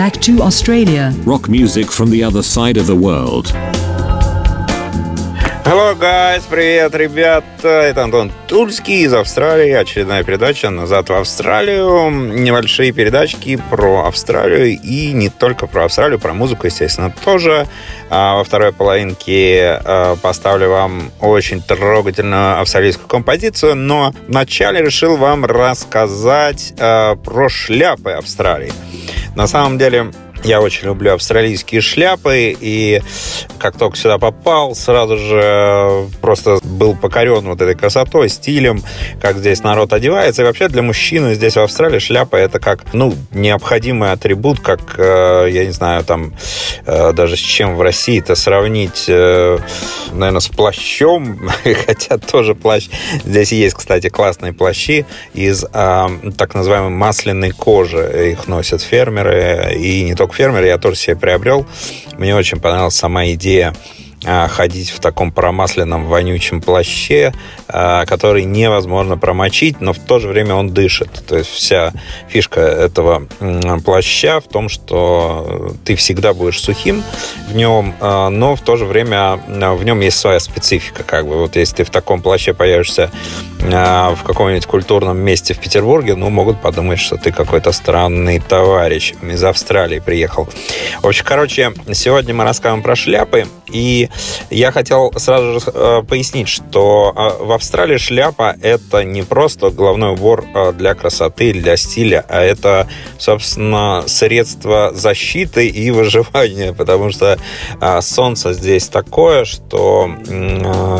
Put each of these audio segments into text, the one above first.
back to Australia. Rock music from the other side of the world. Hello, guys! Привет, ребят! Это Антон Тульский из Австралии. Очередная передача «Назад в Австралию». Небольшие передачки про Австралию и не только про Австралию, про музыку, естественно, тоже. А во второй половинке а, поставлю вам очень трогательную австралийскую композицию, но вначале решил вам рассказать а, про шляпы Австралии. На самом деле, я очень люблю австралийские шляпы, и как только сюда попал, сразу же просто был покорен вот этой красотой, стилем, как здесь народ одевается. И вообще для мужчины здесь в Австралии шляпа это как, ну, необходимый атрибут, как, э, я не знаю, там, э, даже с чем в России это сравнить, э, наверное, с плащом, хотя тоже плащ. Здесь есть, кстати, классные плащи из так называемой масляной кожи. Их носят фермеры, и не только фермер я тоже себе приобрел. Мне очень понравилась сама идея ходить в таком промасленном вонючем плаще, а, который невозможно промочить, но в то же время он дышит. То есть вся фишка этого плаща в том, что ты всегда будешь сухим в нем, а, но в то же время в нем есть своя специфика. Как бы вот если ты в таком плаще появишься в каком-нибудь культурном месте в Петербурге, ну, могут подумать, что ты какой-то странный товарищ из Австралии приехал. В общем, короче, сегодня мы расскажем про шляпы, и я хотел сразу же э, пояснить, что э, в Австралии шляпа — это не просто головной убор э, для красоты, для стиля, а это, собственно, средство защиты и выживания, потому что солнце здесь такое, что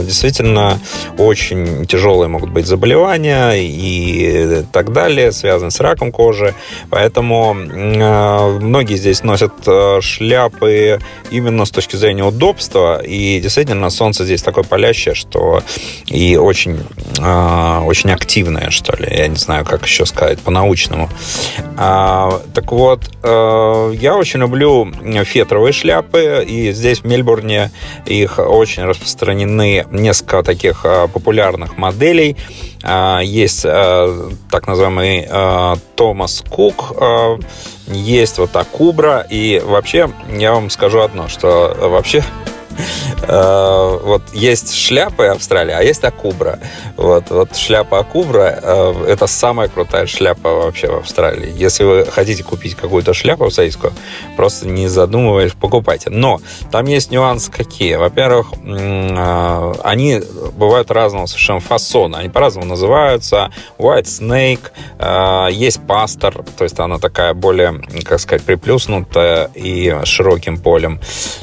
действительно очень тяжелые могут быть заболевания и так далее, связанные с раком кожи. Поэтому многие здесь носят шляпы именно с точки зрения удобства, и действительно, солнце здесь такое палящее, что и очень, э, очень активное, что ли. Я не знаю, как еще сказать по-научному. А, так вот, э, я очень люблю фетровые шляпы, и здесь в Мельбурне их очень распространены несколько таких э, популярных моделей. Есть э, так называемый э, Томас Кук, есть вот Акубра, и вообще я вам скажу одно, что вообще вот есть шляпы Австралии, а есть акубра. Вот, вот шляпа акубра э, – это самая крутая шляпа вообще в Австралии. Если вы хотите купить какую-то шляпу австралийскую, просто не задумываясь, покупайте. Но там есть нюансы какие. Во-первых, э, они бывают разного совершенно фасона. Они по-разному называются. White Snake, есть пастор, то есть она такая более, как сказать, приплюснутая и широким полем.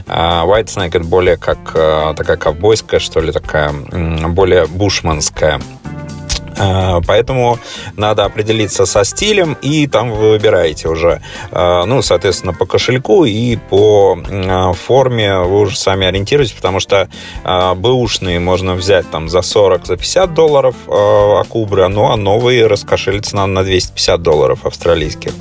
White Snake – это более как э, такая ковбойская, что ли, такая более бушманская поэтому надо определиться со стилем, и там вы выбираете уже, э, ну, соответственно, по кошельку и по э, форме вы уже сами ориентируетесь, потому что бэушные можно взять там за 40, за 50 долларов акубры, ну, а новые раскошелиться надо на 250 долларов австралийских.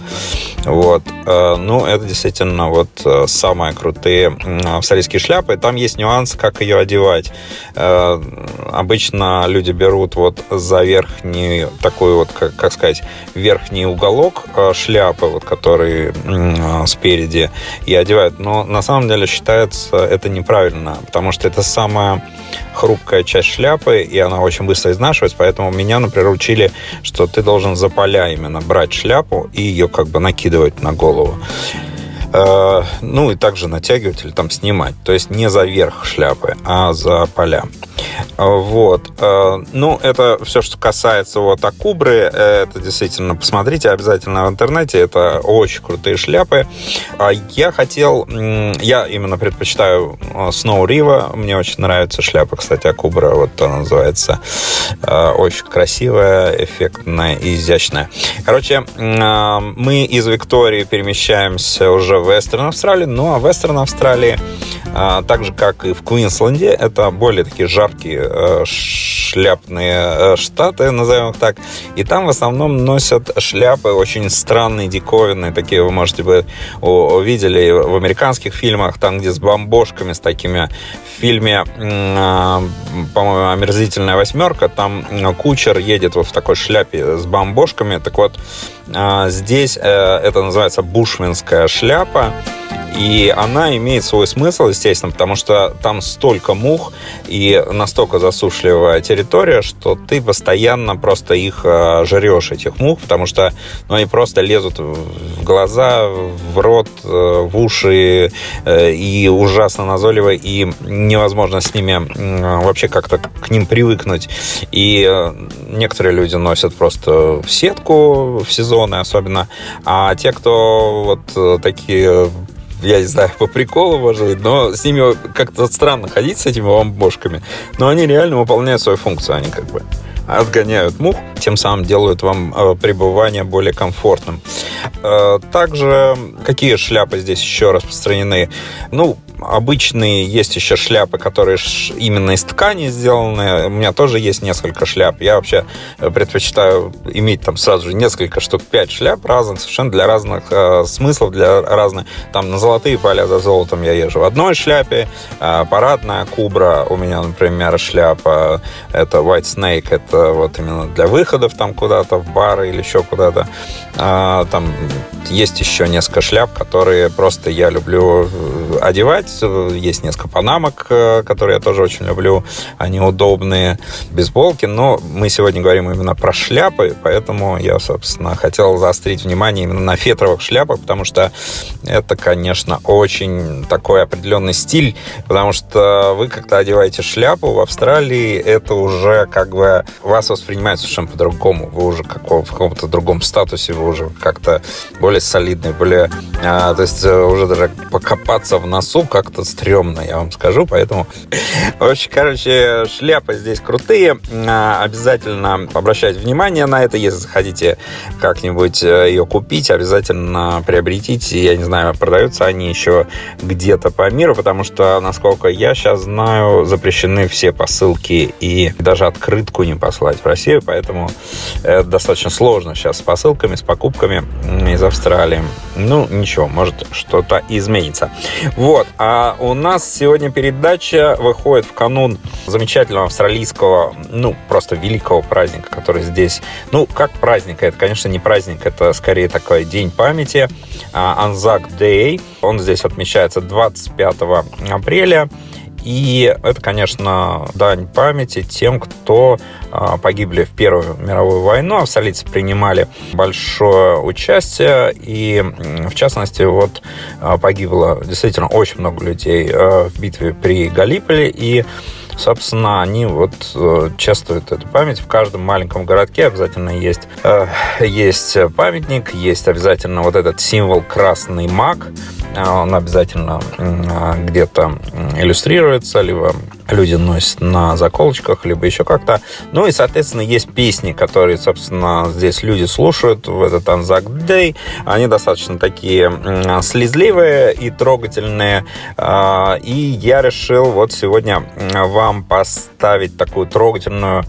Вот. Ну, это действительно вот самые крутые австралийские шляпы. Там есть нюанс, как ее одевать. Обычно люди берут вот за верх верхний такой вот, как, как сказать, верхний уголок э, шляпы, вот, который э, спереди и одевают. Но на самом деле считается это неправильно, потому что это самая хрупкая часть шляпы, и она очень быстро изнашивается, поэтому меня, например, учили, что ты должен за поля именно брать шляпу и ее как бы накидывать на голову. Э, ну и также натягивать или там снимать. То есть не за верх шляпы, а за поля. Вот. Э, ну, это все, что касается вот Акубры. Это действительно, посмотрите обязательно в интернете. Это очень крутые шляпы. А я хотел... Я именно предпочитаю э, Snow Riva. Мне очень нравится шляпа, кстати, Акубра. Вот она называется. Э, очень красивая, эффектная и изящная. Короче, мы из Виктории перемещаемся уже в Вестерн Австралию. Ну, а Вестерн Австралии А, так же, как и в Квинсленде, это более такие жаркие э, шляпные э, штаты, назовем их так. И там в основном носят шляпы очень странные, диковинные. Такие вы, можете бы увидели в американских фильмах, там, где с бомбошками, с такими в фильме, а, по-моему, «Омерзительная восьмерка», там кучер едет вот в такой шляпе с бомбошками. Так вот, здесь э, это называется бушменская шляпа. И она имеет свой смысл, естественно, потому что там столько мух и настолько засушливая территория, что ты постоянно просто их э, жрешь, этих мух, потому что ну, они просто лезут в глаза, в рот, э, в уши э, и ужасно назойливо, и невозможно с ними вообще как-то к ним привыкнуть. И некоторые люди носят просто в сетку в сезоны особенно, а те, кто вот такие я не знаю, по приколу, может быть, но с ними как-то странно ходить, с этими бомбошками. Но они реально выполняют свою функцию, они как бы отгоняют мух, тем самым делают вам э, пребывание более комфортным. Э, также какие шляпы здесь еще распространены? Ну, обычные есть еще шляпы, которые именно из ткани сделаны. У меня тоже есть несколько шляп. Я вообще э, предпочитаю иметь там сразу же несколько штук, пять шляп разных, совершенно для разных э, смыслов, для разных. Там на золотые поля за золотом я езжу в одной шляпе. Э, парадная кубра у меня, например, шляпа. Это White Snake, это вот именно для выходов там куда-то в бары или еще куда-то. Э, там есть еще несколько шляп, которые просто я люблю э, одевать. Есть несколько панамок, э, которые я тоже очень люблю. Они удобные, бейсболки. Но мы сегодня говорим именно про шляпы, поэтому я, собственно, хотел заострить внимание именно на фетровых шляпах, потому что это, конечно, очень такой определенный стиль, потому что вы как-то одеваете шляпу в Австралии, это уже как бы вас воспринимают совершенно по-другому. Вы уже как в каком-то другом статусе, вы уже как-то более солидные, более... А, то есть э, уже даже покопаться в носу как-то стрёмно, я вам скажу, поэтому... В общем, короче, шляпы здесь крутые. А, обязательно обращайте внимание на это, если захотите как-нибудь э, ее купить, обязательно приобретите. Я не знаю, продаются они еще где-то по миру, потому что, насколько я сейчас знаю, запрещены все посылки и даже открытку не послать в Россию, поэтому это достаточно сложно сейчас с посылками, с покупками из Австралии Австралии. Ну, ничего, может что-то изменится. Вот, а у нас сегодня передача выходит в канун замечательного австралийского, ну, просто великого праздника, который здесь, ну, как праздник, это, конечно, не праздник, это скорее такой день памяти, Anzac Day. Он здесь отмечается 25 апреля. И это, конечно, дань памяти тем, кто а, погибли в Первую мировую войну. Австралийцы принимали большое участие. И, в частности, вот а, погибло действительно очень много людей а, в битве при Галиполе. И собственно, они вот э, чествуют эту память. В каждом маленьком городке обязательно есть, э, есть памятник, есть обязательно вот этот символ красный маг. А, он обязательно где-то иллюстрируется, либо люди носят на заколочках, либо еще как-то. Ну и, соответственно, есть песни, которые, собственно, здесь люди слушают в этот Anzac Day. Они достаточно такие слезливые и трогательные. А, и я решил вот сегодня вам поставить такую трогательную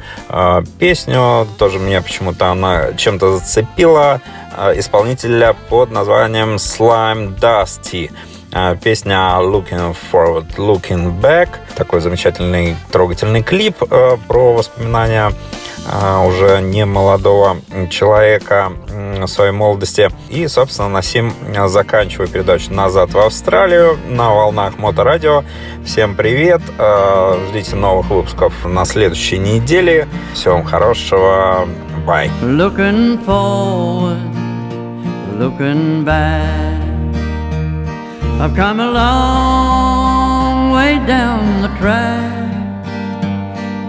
песню. Тоже меня почему-то она чем-то зацепила. Э, исполнителя под названием Slime Dusty. Э, песня Looking Forward, Looking Back. Такой замечательный, трогательный клип э, про воспоминания уже не молодого человека своей молодости. И, собственно, на сим заканчиваю передачу «Назад в Австралию» на волнах Моторадио. Всем привет! Ждите новых выпусков на следующей неделе. Всего вам хорошего. Bye. Looking forward looking back. I've come a long way down the track,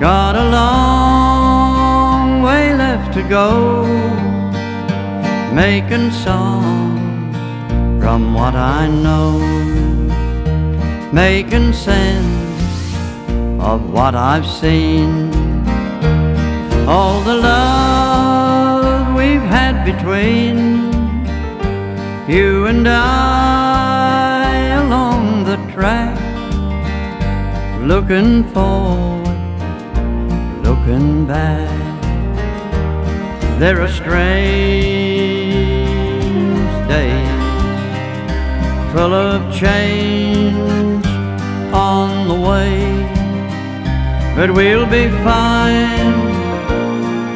got a long way left to go, making songs from what I know, making sense of what I've seen. All the love we've had between you and I looking forward, looking back. There are strange days full of change on the way, but we'll be fine,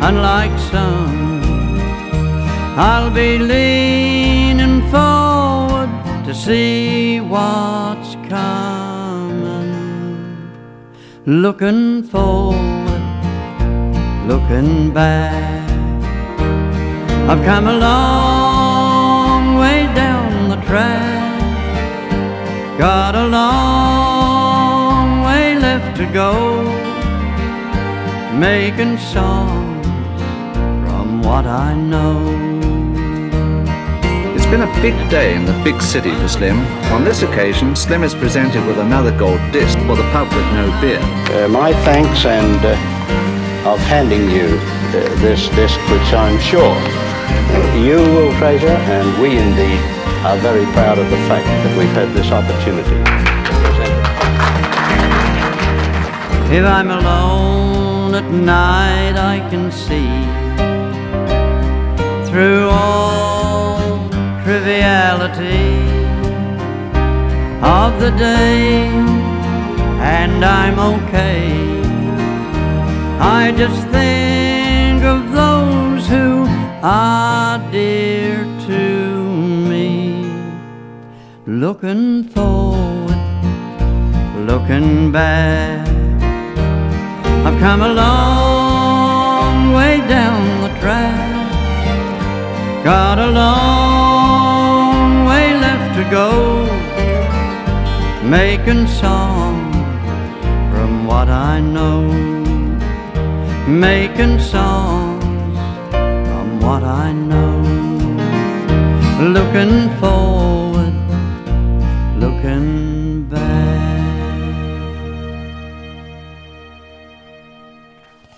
unlike some. I'll be leaning forward to see what's coming, looking forward, looking back. I've come a long way down the track, got a long way left to go, making songs from what I know. It's been a big day in the big city for Slim. On this occasion, Slim is presented with another gold disc for the pub with no beer. Uh, my thanks and uh, of handing you uh, this disc, which I'm sure you will treasure, and we indeed are very proud of the fact that we've had this opportunity to present it. If I'm alone at night, I can see through all triviality of the day, and I'm okay. I just think of those who are dear to me, looking forward, looking back. I've come a long way down the track. Got a long go. Making songs from what I know. Making songs from what I know. Looking for